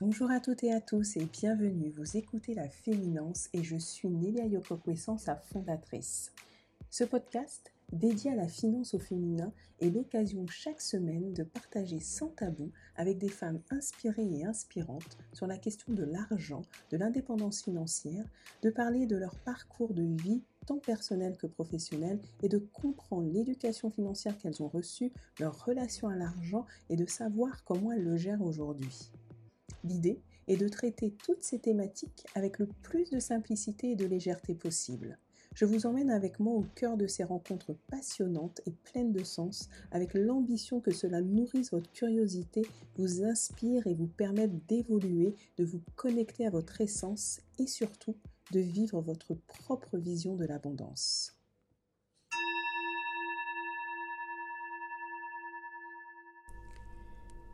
Bonjour à toutes et à tous et bienvenue. Vous écoutez La Féminence et je suis Nélia Yokokwe-Sans, sa fondatrice. Ce podcast, dédié à la finance au féminin, est l'occasion chaque semaine de partager sans tabou avec des femmes inspirées et inspirantes sur la question de l'argent, de l'indépendance financière, de parler de leur parcours de vie tant personnel que professionnel et de comprendre l'éducation financière qu'elles ont reçue, leur relation à l'argent et de savoir comment elles le gèrent aujourd'hui. L'idée est de traiter toutes ces thématiques avec le plus de simplicité et de légèreté possible. Je vous emmène avec moi au cœur de ces rencontres passionnantes et pleines de sens, avec l'ambition que cela nourrisse votre curiosité, vous inspire et vous permette d'évoluer, de vous connecter à votre essence et surtout de vivre votre propre vision de l'abondance.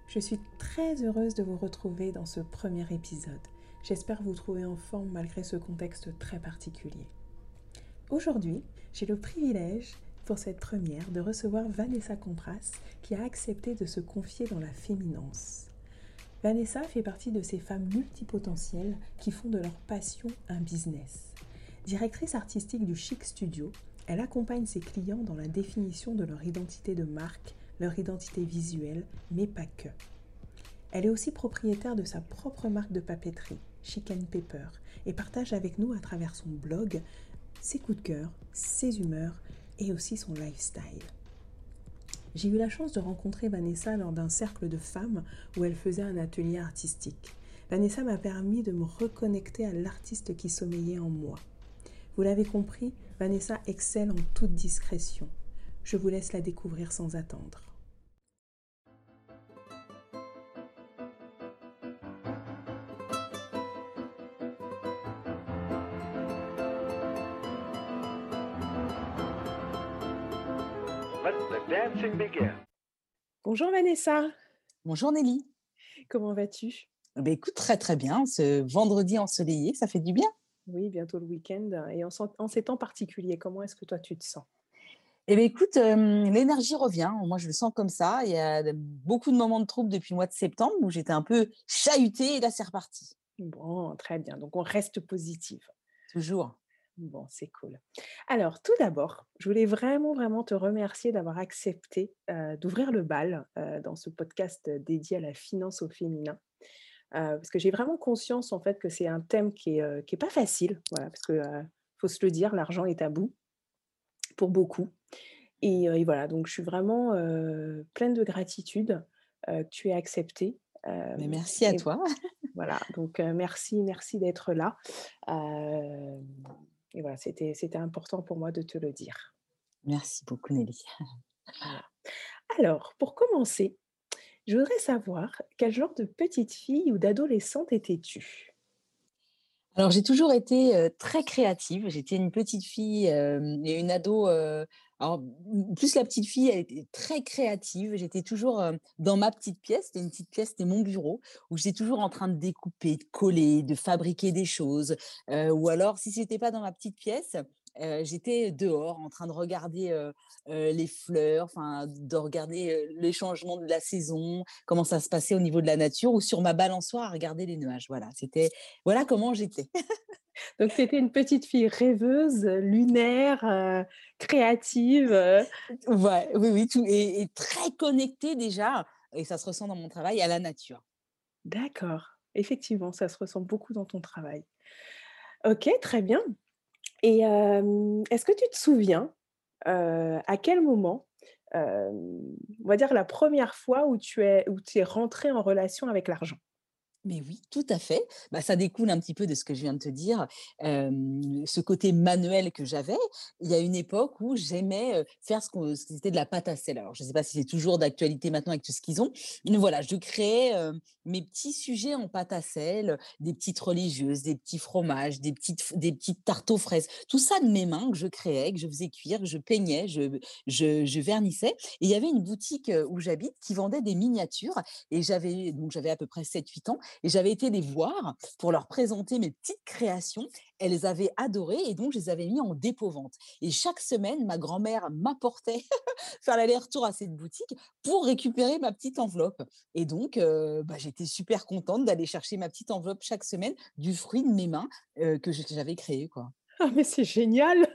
Je suis très heureuse de vous retrouver dans ce premier épisode. J'espère vous trouver en forme malgré ce contexte très particulier. Aujourd'hui, j'ai le privilège pour cette première de recevoir Vanessa Compras qui a accepté de se confier dans la féminence. Vanessa fait partie de ces femmes multipotentielles qui font de leur passion un business. Directrice artistique du Chic Studio, elle accompagne ses clients dans la définition de leur identité de marque, leur identité visuelle, mais pas que. Elle est aussi propriétaire de sa propre marque de papeterie, Chic Pepper, et partage avec nous à travers son blog ses coups de cœur, ses humeurs et aussi son lifestyle. J'ai eu la chance de rencontrer Vanessa lors d'un cercle de femmes où elle faisait un atelier artistique. Vanessa m'a permis de me reconnecter à l'artiste qui sommeillait en moi. Vous l'avez compris, Vanessa excelle en toute discrétion. Je vous laisse la découvrir sans attendre. Let the dancing begin. Bonjour Vanessa, Bonjour Nelly. comment vas-tu? Eh ben, écoute, très très bien. Ce vendredi ensoleillé, ça fait du bien. Oui, bientôt le week-end et en, en ces temps particuliers, comment est-ce que toi tu te sens? Eh bien, écoute, euh, l'énergie revient. Moi, je le sens comme ça. Il y a beaucoup de moments de trouble depuis le mois de septembre où j'étais un peu chahutée et là, c'est reparti. Bon, très bien, donc on reste positive. Toujours. Bon, c'est cool. Alors, tout d'abord, je voulais vraiment, vraiment te remercier d'avoir accepté euh, d'ouvrir le bal euh, dans ce podcast dédié à la finance au féminin. Euh, parce que j'ai vraiment conscience, en fait, que c'est un thème qui n'est qui est pas facile. Voilà, parce que, faut se le dire, l'argent est tabou pour beaucoup. Et, et voilà, donc je suis vraiment pleine de gratitude que tu aies accepté. Mais merci à et toi. voilà, donc merci, merci d'être là. Et voilà, c'était c'était important pour moi de te le dire. Merci beaucoup Nelly. Voilà. Alors, pour commencer, je voudrais savoir quel genre de petite fille ou d'adolescente étais-tu? Alors, j'ai toujours été euh, très créative. J'étais une petite fille euh, et une ado. euh, alors, plus la petite fille, elle était très créative. J'étais toujours euh, dans ma petite pièce. C'était une petite pièce, c'était mon bureau, où j'étais toujours en train de découper, de coller, de fabriquer des choses. Euh, ou alors, si c'était pas dans ma petite pièce, euh, j'étais dehors en train de regarder les fleurs, enfin, de regarder les changements de la saison, comment ça se passait au niveau de la nature, ou sur ma balançoire à regarder les nuages. Voilà, c'était voilà comment j'étais. Donc, tu étais une petite fille rêveuse, lunaire, euh, créative. euh. Ouais, oui, oui, tout, et, très connectée déjà, et ça se ressent dans mon travail, à la nature. D'accord, effectivement, ça se ressent beaucoup dans ton travail. Ok, très bien. Et est-ce que tu te souviens euh, à quel moment, on va dire la première fois où tu es, où tu es rentrée en relation avec l'argent? Mais oui, tout à fait. Bah, ça découle un petit peu de ce que je viens de te dire, ce côté manuel que j'avais. Il y a une époque où j'aimais, faire ce qu'on ce qui était de la pâte à sel. Alors je ne sais pas si c'est toujours d'actualité maintenant avec tout ce qu'ils ont, mais voilà, je créais, mes petits sujets en pâte à sel, des petites religieuses, des petits fromages, des petites des petites tartes aux fraises. Tout ça de mes mains que je créais, que je faisais cuire, que je peignais, je je je vernissais et il y avait une boutique, où j'habite qui vendait des miniatures et j'avais à peu près 7-8 ans et j'avais été les voir pour leur présenter mes petites créations. Elles avaient adoré et donc je les avais mis en dépôt-vente. Et chaque semaine, ma grand-mère m'apportait faire l'aller-retour à cette boutique pour récupérer ma petite enveloppe. Et donc, euh, bah, j'étais super contente d'aller chercher ma petite enveloppe chaque semaine du fruit de mes mains euh, que j'avais créé. Quoi. Ah, mais c'est génial!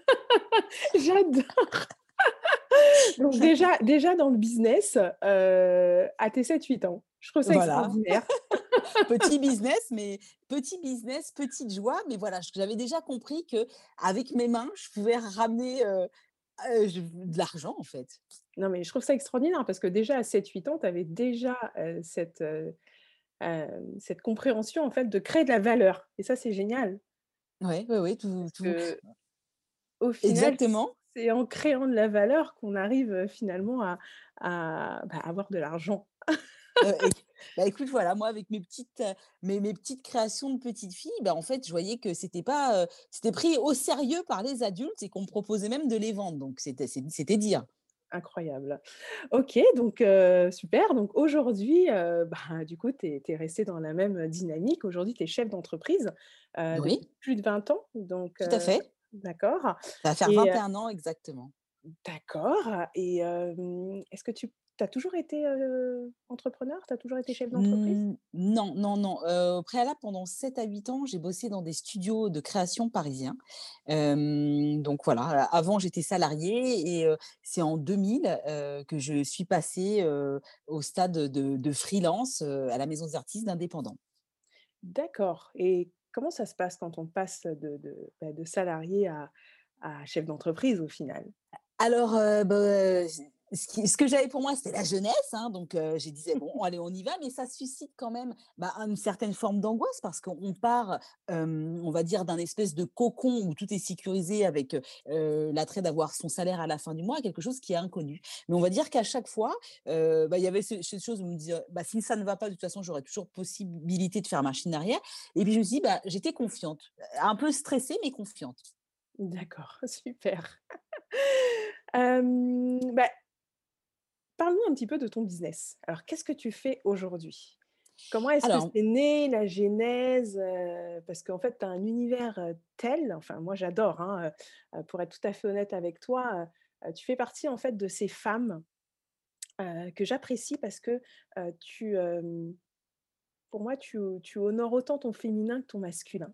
J'adore! Donc déjà déjà dans le business, heu, à tes 7-8 ans. Je trouve ça Voilà, extraordinaire. petit business, mais petit business, petite joie. Mais voilà, j'avais déjà compris que avec mes mains, je pouvais ramener euh, euh, de l'argent, en fait. Non, mais je trouve ça extraordinaire parce que déjà à 7-8 ans, tu avais déjà, heu, cette, cette compréhension en fait de créer de la valeur et ça, c'est génial Ouais, ouais, ouais, tout, parce tout. qu'au final, Exactement. c'est en créant de la valeur qu'on arrive, finalement à à, bah, avoir de l'argent. Euh, et- bah, écoute, voilà, moi, avec mes petites, euh, mes, mes petites créations de petites filles, bah, en fait, je voyais que c'était pas, euh, c'était pris au sérieux par les adultes et qu'on me proposait même de les vendre. Donc, c'était, dire. Incroyable. OK, donc super. Donc aujourd'hui, heu, bah, du coup, tu es restée dans la même dynamique. Aujourd'hui, tu es chef d'entreprise, heu, depuis Oui, plus de 20 ans, donc tout à fait. d'accord Ça va faire et 21 ans exactement. D'accord et est-ce que tu as toujours été, entrepreneur? Tu as toujours été chef d'entreprise? Mmh, non, non, non, au préalable, pendant 7 à 8 ans, j'ai bossé dans des studios de création parisiens. Donc voilà, avant j'étais salariée et c'est en 2000, heu, que je suis passée, au stade de de freelance, à la Maison des artistes d'indépendants. D'accord et comment ça se passe quand on passe de de, bah, de salarié à à chef d'entreprise au final? Alors, bah, ce que j'avais pour moi, c'était la jeunesse, hein, donc heu, je disais: «Bon, allez, on y va», mais ça suscite quand même, bah, une certaine forme d'angoisse parce qu'on part, on va dire d'un espèce de cocon où tout est sécurisé avec, l'attrait d'avoir son salaire à la fin du mois, quelque chose qui est inconnu. Mais on va dire qu'à chaque fois, bah, il y avait ce cette chose où on me disait: «Bah, si ça ne va pas, de toute façon, j'aurai toujours possibilité de faire machine arrière» et puis je me suis dit: «Bah, j'étais confiante», un peu stressée mais confiante. D'accord, super. Bah, parle-nous un petit peu de ton business. Alors qu'est-ce que tu fais aujourd'hui? Comment est-ce que c'est né, la genèse? Heu, parce qu'en fait, tu as un univers, tel enfin moi j'adore, hein, pour être tout à fait honnête avec toi, tu fais partie en fait de ces femmes, que j'apprécie parce que, tu, pour moi tu tu honores autant ton féminin que ton masculin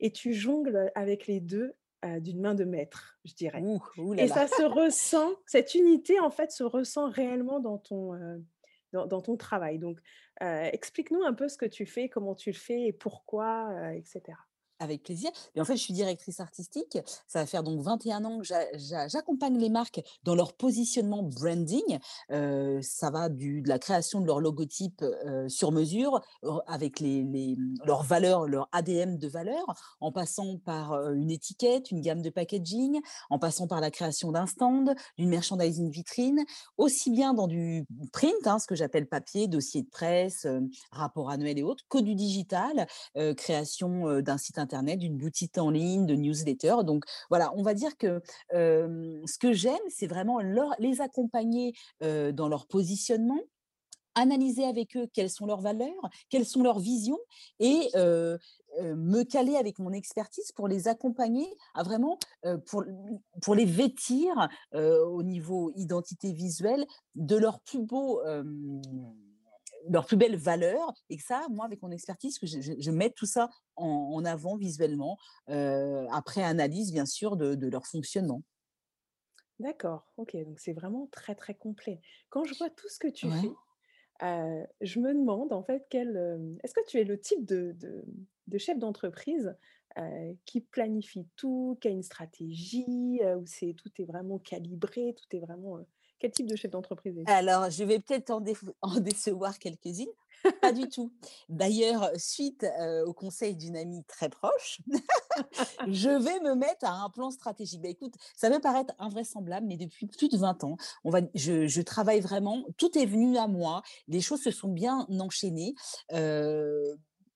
et tu jongles, avec les 2 heu, d'une main de maître, je dirais. ouh, ouh là Et là. ça se ressent, cette unité en fait se ressent réellement dans ton, heu, dans dans ton travail. Donc, heu, explique-nous un peu ce que tu fais, comment tu le fais et pourquoi, heu, et cetera. Avec plaisir. Et en fait, je suis directrice artistique. Ça va faire donc 21 ans que j'a- j'a- j'accompagne les marques dans leur positionnement branding. Euh, ça va du, de la création de leur logotype euh, sur mesure, euh, avec les, leurs valeurs, leur ADM de valeur, en passant par euh, une étiquette, une gamme de packaging, en passant par la création d'un stand, d'une merchandising vitrine, aussi bien dans du print, hein, ce que j'appelle papier, dossier de presse, rapport annuel et autres, que du digital création, d'un site internet, d'une boutique en ligne, de newsletters. Donc voilà, on va dire que, ce que j'aime, c'est vraiment leur les accompagner, dans leur positionnement, analyser avec eux quelles sont leurs valeurs, quelles sont leurs visions et me caler avec mon expertise pour les accompagner à vraiment, pour pour les vêtir, au niveau identité visuelle de leurs plus beaux, hem, leurs plus belles valeurs et que ça, moi, avec mon expertise, que je je je mette tout ça en en avant visuellement, heu, après analyse bien sûr de de leur fonctionnement. D'accord, OK, donc c'est vraiment très, très complet. Quand je vois tout ce que tu Ouais. fais, heu, je me demande en fait quel, hem, est-ce que tu es le type de de de chef d'entreprise, qui planifie tout, qui a une stratégie, où c'est tout est vraiment calibré, tout est vraiment, quel type de chef d'entreprise? Alors, je vais peut-être en décevoir quelques-unes. Pas du tout. D'ailleurs, suite, au conseil d'une amie très proche, je vais me mettre à un plan stratégique. Bah, écoute, ça peut paraître invraisemblable, mais depuis plus de 20 ans, on va je je travaille vraiment tout est venu à moi, les choses se sont bien enchaînées,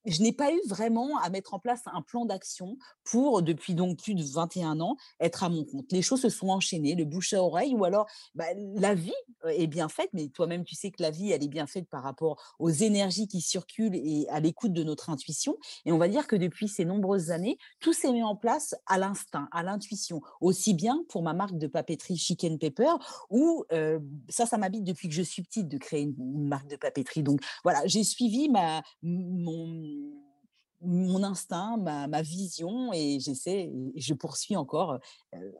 je n'ai pas eu vraiment à mettre en place un plan d'action pour, depuis donc plus de 21 ans, être à mon compte. Les choses se sont enchaînées, le bouche à oreille, ou alors bah, la vie euh, est bien faite, mais toi-même tu sais que la vie, elle est bien faite par rapport aux énergies qui circulent et à l'écoute de notre intuition. Et on va dire que depuis ces nombreuses années, tout s'est mis en place à l'instinct, à l'intuition, aussi bien pour ma marque de papeterie Chicken Pepper, où euh, ça, ça m'habite depuis que je suis petite de créer une, une marque de papeterie. Donc voilà, j'ai suivi ma, mon mon instinct, ma, ma vision et j'essaie, et je poursuis encore euh,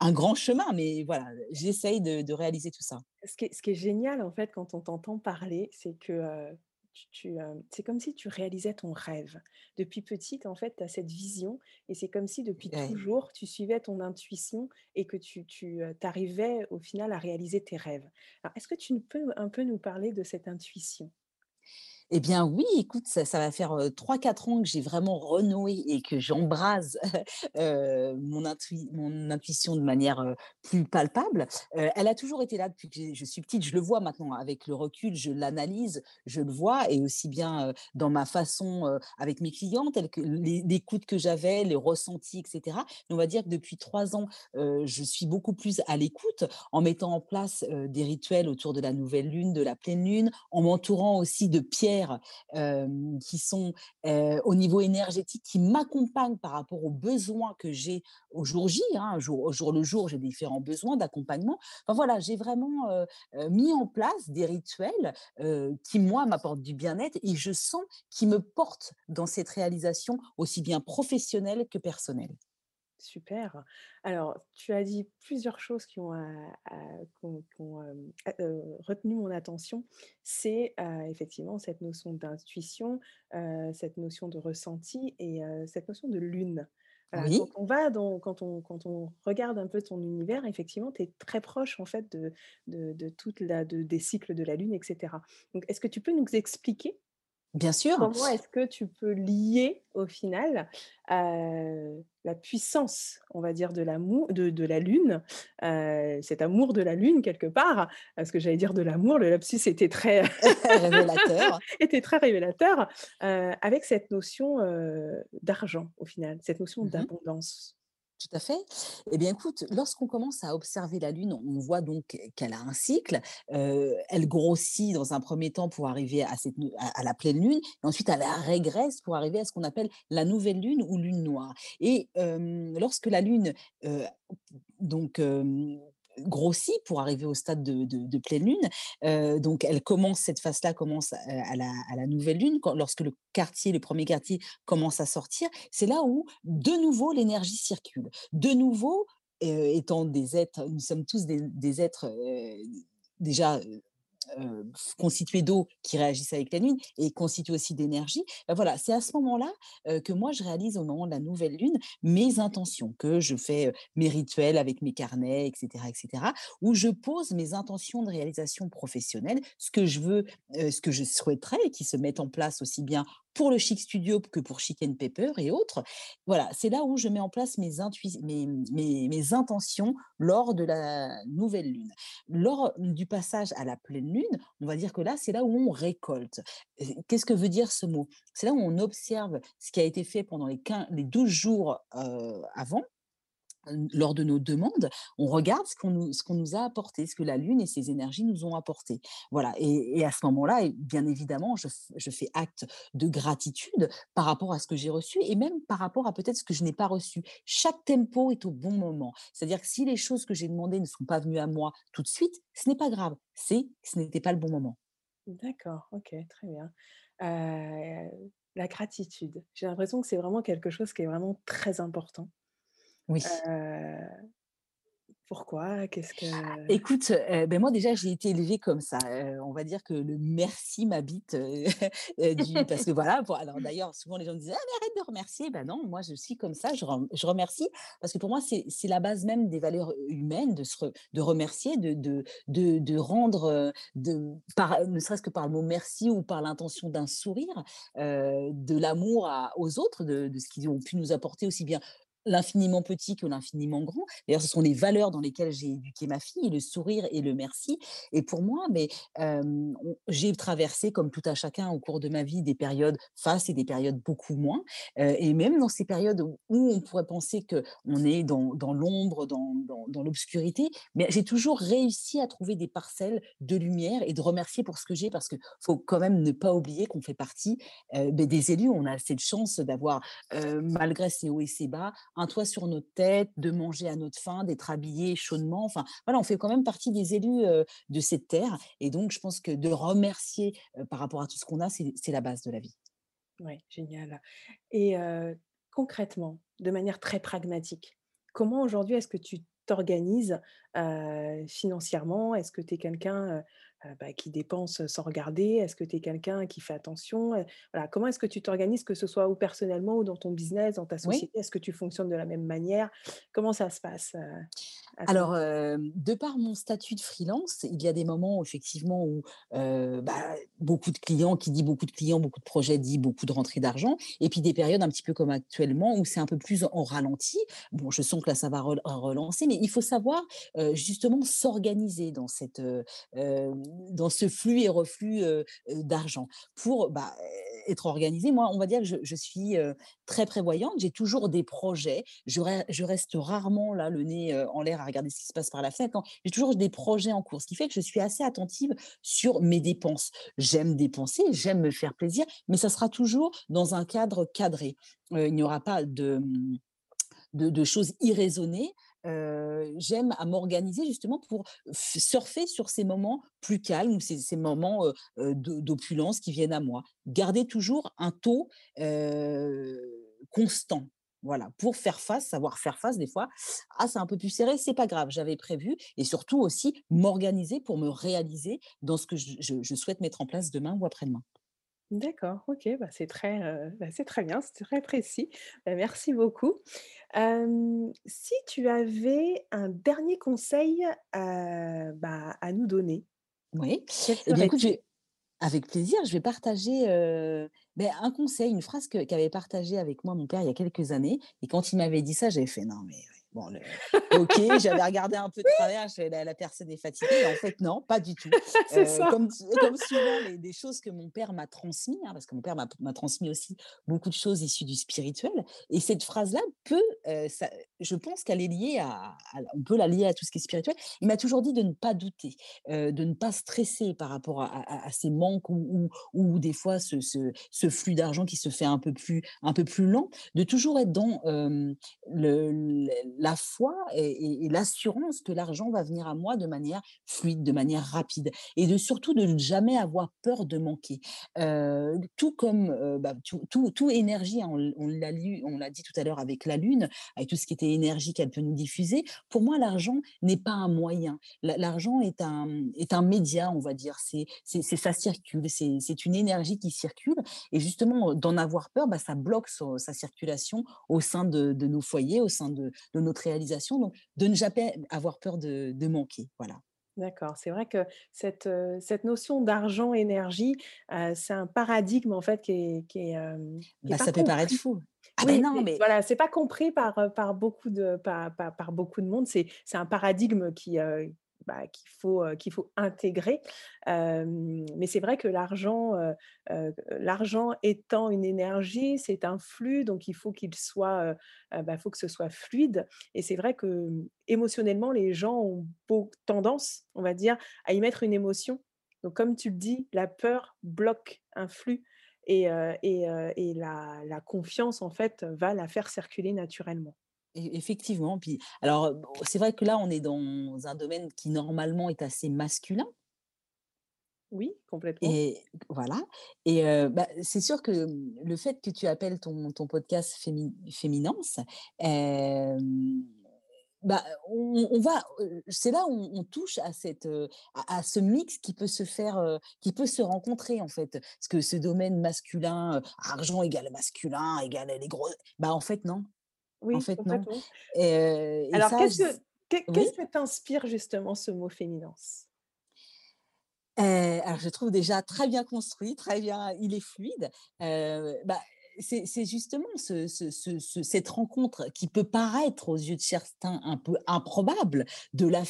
un grand chemin, mais voilà, j'essaye de, de réaliser tout ça. Ce qui est, ce qui est génial, en fait, quand on t'entend parler, c'est que euh, tu, tu, euh, c'est comme si tu réalisais ton rêve. Depuis petite, en fait, tu as cette vision et c'est comme si depuis Ouais. toujours, tu suivais ton intuition et que tu, tu arrivais au final à réaliser tes rêves. Alors, est-ce que tu peux un peu nous parler de cette intuition? Eh bien oui, écoute, ça, va faire euh, 3-4 ans que j'ai vraiment renoué et que j'embrase mon, intui- mon intuition de manière plus palpable. Elle a toujours été là depuis que je suis petite. Je le vois maintenant avec le recul, je l'analyse, je le vois et aussi bien dans ma façon avec mes clients, telles que les- l'écoute que j'avais, les ressentis, etc. Mais on va dire que depuis trois ans, je suis beaucoup plus à l'écoute en mettant en place des rituels autour de la nouvelle lune, de la pleine lune, en m'entourant aussi de pierres qui sont, au niveau énergétique, qui m'accompagnent par rapport aux besoins que j'ai au jour J, hein, jour au jour le jour, j'ai différents besoins d'accompagnement. Enfin voilà, j'ai vraiment, mis en place des rituels, qui moi m'apportent du bien-être et je sens qu'ils me portent dans cette réalisation aussi bien professionnelle que personnelle. Super. Alors, tu as dit plusieurs choses qui ont, heu, heu, qui ont qui ont, hem, a heu, retenu mon attention. C'est, heu, effectivement cette notion d'intuition, cette notion de ressenti et cette notion de lune. Voilà, quand Oui, on va dans quand on quand on regarde un peu ton univers, effectivement, tu es très proche en fait de de de toute la de des cycles de la lune et cetera. Donc est-ce que tu peux nous expliquer bien sûr. Comment est-ce que tu peux lier au final, la puissance, on va dire, de de de la lune, cet amour de la lune quelque part, parce que j'allais dire de l'amour, le lapsus était très Révélateur. était très révélateur, avec cette notion, d'argent au final, cette notion Mmh d'abondance? Tout à fait. Eh bien, écoute, lorsqu'on commence à observer la Lune, on voit donc qu'elle a un cycle. elle grossit dans un premier temps pour arriver à, cette, à, la pleine Lune, et ensuite elle régresse pour arriver à ce qu'on appelle la nouvelle Lune ou Lune noire. Et lorsque la Lune donc grossit pour arriver au stade de, pleine lune. euh, donc elle commence cette phase-là commence à, à la, nouvelle lune lorsque le quartier, le premier quartier commence à sortir. C'est là où de nouveau l'énergie circule. De nouveau, euh, étant des êtres, nous sommes tous des, êtres euh, déjà euh, constitués d'eau qui réagissent avec la lune et constitués aussi d'énergie. Ben voilà, c'est à ce moment-là euh, que moi je réalise au moment de la nouvelle lune mes intentions, que je fais euh, mes rituels avec mes carnets, etc., etc., où je pose mes intentions de réalisation professionnelle, ce que je veux, euh, ce que je souhaiterais, qui se mettent en place aussi bien pour le Chic Studio que pour Chic and Pepper et autres. Voilà, c'est là où je mets en place mes, mes, mes, intentions lors de la nouvelle lune. Lors du passage à la pleine lune, on va dire que là, c'est là où on récolte. Qu'est-ce que veut dire ce mot? C'est là où on observe ce qui a été fait pendant les, 15, les 12 jours euh, avant lors de nos demandes, on regarde ce qu'on nous, a apporté, ce que la Lune et ses énergies nous ont apporté. Voilà. Et, à ce moment-là, bien évidemment, je, fais acte de gratitude par rapport à ce que j'ai reçu et même par rapport à peut-être ce que je n'ai pas reçu. Chaque tempo est au bon moment. C'est-à-dire que si les choses que j'ai demandées ne sont pas venues à moi tout de suite, ce n'est pas grave. C'est ce n'était pas le bon moment. D'accord, OK, très bien. La gratitude, j'ai l'impression que c'est vraiment quelque chose qui est vraiment très important. Oui. Heu, pourquoi? Qu'est-ce que Écoute, beh, moi déjà j'ai été élevée comme ça, on va dire que le merci m'habite, du parce que voilà, pour alors d'ailleurs souvent les gens me disent: «Ah mais arrête de remercier!» bah non, moi je suis comme ça, je rem je remercie parce que pour moi c'est c'est la base même des valeurs humaines de se re de remercier, de de de de rendre, de par ne serait-ce que par le mot merci ou par l'intention d'un sourire, de l'amour à aux autres, de de ce qu'ils ont pu nous apporter aussi bien l'infiniment petit que l'infiniment grand. D'ailleurs, ce sont les valeurs dans lesquelles j'ai éduqué ma fille, le sourire et le merci. Et pour moi, mais on j'ai traversé, comme tout à chacun au cours de ma vie, des périodes face et des périodes beaucoup moins. Et même dans ces périodes où on pourrait penser qu'on est dans l'ombre, dans dans l'obscurité, mais j'ai toujours réussi à trouver des parcelles de lumière et de remercier pour ce que j'ai parce qu'il faut quand même ne pas oublier qu'on fait partie, beh, des élus. On a cette chance d'avoir, malgré ses hauts et ses bas, un toit sur notre tête, de manger à notre faim, d'être habillé chaudement. Enfin, voilà, on fait quand même partie des élus de cette terre. Et donc, je pense que de remercier par rapport à tout ce qu'on a, c'est la base de la vie. Ouais, génial. Et concrètement, de manière très pragmatique, comment aujourd'hui est-ce que tu t'organises, financièrement? Est-ce que tu es quelqu'un, bah, qui dépense sans regarder? Est-ce que tu es quelqu'un qui fait attention? Heu, voilà, comment est-ce que tu t'organises, que ce soit ou personnellement ou dans ton business, dans ta Oui. société? Est-ce que tu fonctionnes de la même manière? Comment ça se passe, ce Alors, de par mon statut de freelance, il y a des moments effectivement où, bah, beaucoup de clients, qui dit beaucoup de clients, beaucoup de projets, dit beaucoup de rentrées d'argent et puis des périodes un petit peu comme actuellement où c'est un peu plus en ralenti. Bon, je sens que là, ça va rel relancer, mais il faut savoir, justement s'organiser dans cette, dans ce flux et reflux, d'argent pour, bah, être organisé. Moi, on va dire que je suis, très prévoyante. J'ai toujours des projets. Je re je reste rarement là, le nez, en l'air à regarder ce qui se passe par la fenêtre. J'ai toujours des projets en cours, ce qui fait que je suis assez attentive sur mes dépenses. J'aime dépenser, j'aime me faire plaisir, mais ça sera toujours dans un cadre cadré. Il n'y aura pas de, mmh, de choses irraisonnées. J'aime à m'organiser justement pour surfer sur ces moments plus calmes ou ces moments, d'opulence qui viennent à moi. Garder toujours un taux, constant, voilà, pour faire face, savoir faire face des fois. «Ah, c'est un peu plus serré, c'est pas grave, j'avais prévu» et surtout aussi m'organiser pour me réaliser dans ce que je souhaite mettre en place demain ou après-demain. D'accord, OK, bah, c'est très, heu, bah, c'est très bien, c'est très précis. Bah, merci beaucoup. Hem, si tu avais un dernier conseil, heu, bah, à nous donner, Oui, quel et bien écoute, serait-il? j'ai Avec plaisir, je vais partager, heu, beh, un conseil, une phrase que qu'avait partagée avec moi mon père il y a quelques années et quand il m'avait dit ça, j'avais fait: «Non mais ouais, bon le OK», j'avais regardé un peu de travers, je fais: «La la personne est fatiguée» en fait non, pas du tout. C'est Heu, ça. comme souvent les des choses que mon père m'a transmis, hein, parce que mon père m'a transmis aussi beaucoup de choses issues du spirituel et cette phrase-là peut, ça je pense qu'elle est liée à on peut la lier à tout ce qui est spirituel. Il m'a toujours dit de ne pas douter, heu, de ne pas stresser par rapport à à ces manques ou ou des fois ce ce flux d'argent qui se fait un peu plus un peu plus lent, de toujours être dans, hem, le la foi et l'assurance que l'argent va venir à moi de manière fluide, de manière rapide et de surtout de ne jamais avoir peur de manquer. Heu, tout comme, bah, tout tout tout énergie, hein, on on l'a dit tout à l'heure avec la lune, avec tout ce qui était énergie qu'elle peut nous diffuser. Pour moi, l'argent n'est pas un moyen. L'a l'argent est un, est un média, on va dire. C'est c'est ça circule, c'est c'est une énergie qui circule et justement, d'en avoir peur, bah, ça bloque sa circulation au sein de de nos foyers, au sein de de notre réalisation, donc de ne jamais avoir peur de de manquer, voilà. D'accord, c'est vrai que cette, heu, cette notion d'argent-énergie, heu, c'est un paradigme en fait qui est qui est, hem, qui est Bah, ça peut paraître fou. Ah ben Oui, non, mais voilà, c'est pas compris par, beaucoup de par par par beaucoup de monde. C'est c'est un paradigme qui, bah, qu'il faut, qu'il faut intégrer. Mais c'est vrai que l'argent, l'argent étant une énergie, c'est un flux, donc il faut qu'il soit, bah, faut que ce soit fluide et c'est vrai que, mmh, émotionnellement, les gens ont beau tendance, on va dire, à y mettre une émotion. Donc comme tu le dis, la peur bloque un flux et la la confiance, en fait, va la faire circuler naturellement. e effectivement, puis alors, c'est vrai que là, on est dans un domaine qui normalement est assez masculin Oui, complètement. Et voilà et bah, c'est sûr que, mmh, le fait que tu appelles ton ton podcast Fémi Féminance, hem, bah, on on va, c'est là où on on touche à cette, à à ce mix qui peut se faire, qui peut se rencontrer, en fait. Parce que ce domaine masculin, argent égale masculin, égale les gros bah, en fait, non. En Oui, fait, non et et Alors qu'est-ce que oui? t'inspire justement ce mot féminance? Heu, alors je trouve déjà très bien construit, très bien il est fluide. Bah, c'est justement ce, ce, ce, cette rencontre qui peut paraître aux yeux de certains un peu improbable de la,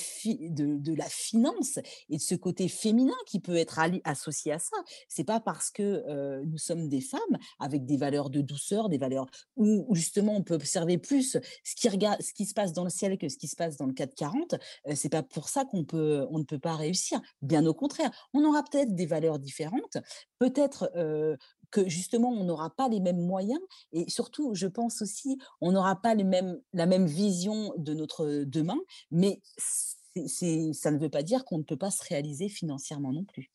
finance et de ce côté féminin qui peut être associé à ça. C'est pas parce que euh, nous sommes des femmes avec des valeurs de douceur, des valeurs où, justement on peut observer plus ce qui, regarde, ce qui se passe dans le ciel que ce qui se passe dans le 440. Euh, c'est pas pour ça qu'on peut, on ne peut pas réussir. Bien au contraire, on aura peut-être des valeurs différentes, peut-être euh, que justement on n'aura pas les mêmes moyens et surtout je pense aussi on n'aura pas les mêmes, la même vision de notre demain mais c'est, ça ne veut pas dire qu'on ne peut pas se réaliser financièrement non plus.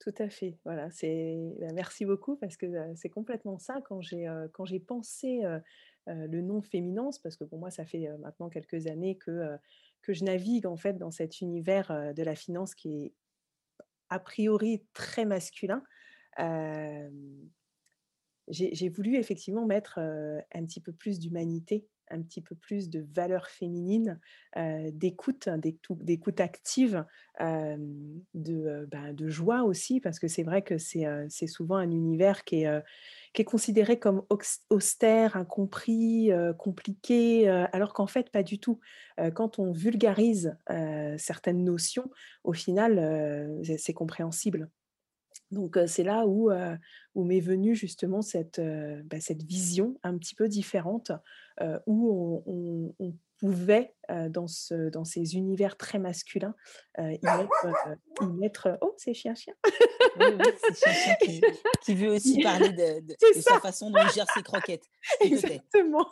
Tout à fait. Voilà, c'est bah, merci beaucoup parce que c'est complètement ça quand j'ai quand j'ai pensé le nom Féminence parce que pour moi ça fait maintenant quelques années que que je navigue en fait dans cet univers de la finance qui est a priori très masculin j'ai voulu effectivement mettre un petit peu plus d'humanité, un petit peu plus de valeur féminine, d'écoute, hein, d'écoute active, de, ben, de, joie aussi, parce que c'est vrai que c'est souvent un univers qui est considéré comme austère, incompris, compliqué, alors qu'en fait, pas du tout. quand on vulgarise certaines notions, au final, c'est compréhensible. Donc c'est là où, où m'est venue justement cette, bah, cette vision un petit peu différente, où on, pouvait, dans, ce, dans ces univers très masculins, y, mettre, Oh, c'est chien-chien Oui, oui c'est chien-chien qui, veut aussi parler de, sa façon dont il gère ses croquettes. Exactement.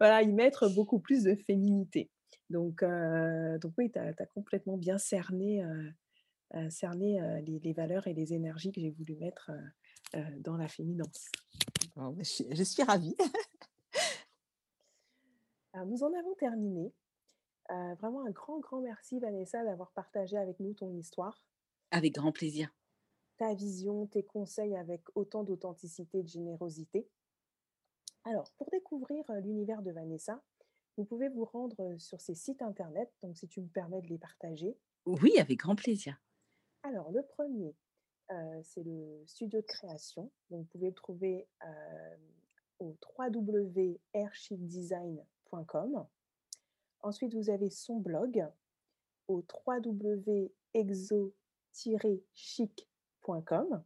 voilà, y mettre beaucoup plus de féminité. Donc, donc oui, tu as, complètement bien cerné cerner les, valeurs et les énergies que j'ai voulu mettre dans la féminence. Oh, je, suis ravie. Alors, nous en avons terminé. vraiment un grand, grand merci Vanessa d'avoir partagé avec nous ton histoire. Avec grand plaisir. Ta vision, tes conseils avec autant d'authenticité et de générosité. Alors, pour découvrir l'univers de Vanessa, vous pouvez vous rendre sur ses sites internet, donc si tu me permets de les partager. Oui, avec grand plaisir. Alors, le premier, c'est le studio de création. Vous pouvez le trouver au www.airsheetdesign.com. Ensuite, vous avez son blog au www.exo-chic.com.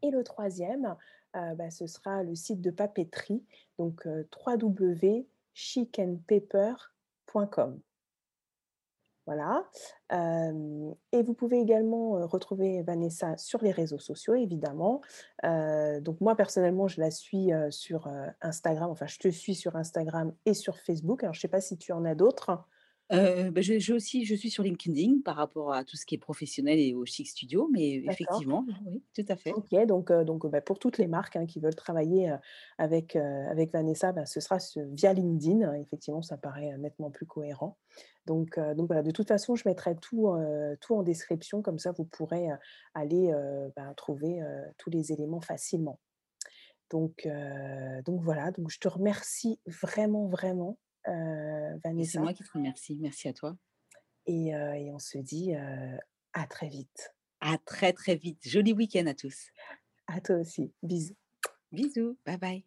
Et le troisième, bah, ce sera le site de papeterie, donc www.chicandpaper.com. Voilà. et vous pouvez également retrouver Vanessa sur les réseaux sociaux, évidemment. donc moi, personnellement, je la suis sur Instagram. Enfin, je te suis sur Instagram et sur Facebook. Alors, je ne sais pas si tu en as d'autres. Bah, je, aussi, je suis sur LinkedIn par rapport à tout ce qui est professionnel et au Chic Studio, mais effectivement, oui, tout à fait. Ok, donc, donc bah, pour toutes les marques hein, qui veulent travailler avec, avec Vanessa, bah, ce sera via LinkedIn. Effectivement, ça paraît nettement plus cohérent. Donc, donc voilà, de toute façon, je mettrai tout, tout en description, comme ça vous pourrez aller trouver tous les éléments facilement. Donc, donc voilà, donc je te remercie vraiment, vraiment Vanessa. C'est moi qui te remercie. Merci à toi. Et, on se dit à très vite. À très très vite. Joli week-end à tous. À toi aussi. Bisous. Bisous. Bye bye.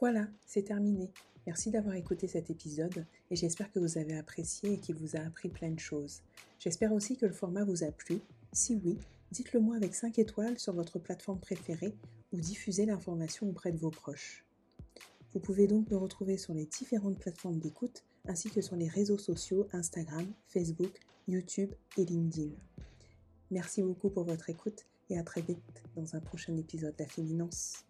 Voilà, c'est terminé. Merci d'avoir écouté cet épisode et j'espère que vous avez apprécié et qu'il vous a appris plein de choses. J'espère aussi que le format vous a plu. Si oui, dites-le moi avec 5 étoiles sur votre plateforme préférée ou diffusez l'information auprès de vos proches. Vous pouvez donc me retrouver sur les différentes plateformes d'écoute ainsi que sur les réseaux sociaux Instagram, Facebook, YouTube et LinkedIn. Merci beaucoup pour votre écoute et à très vite dans un prochain épisode de La Féminence.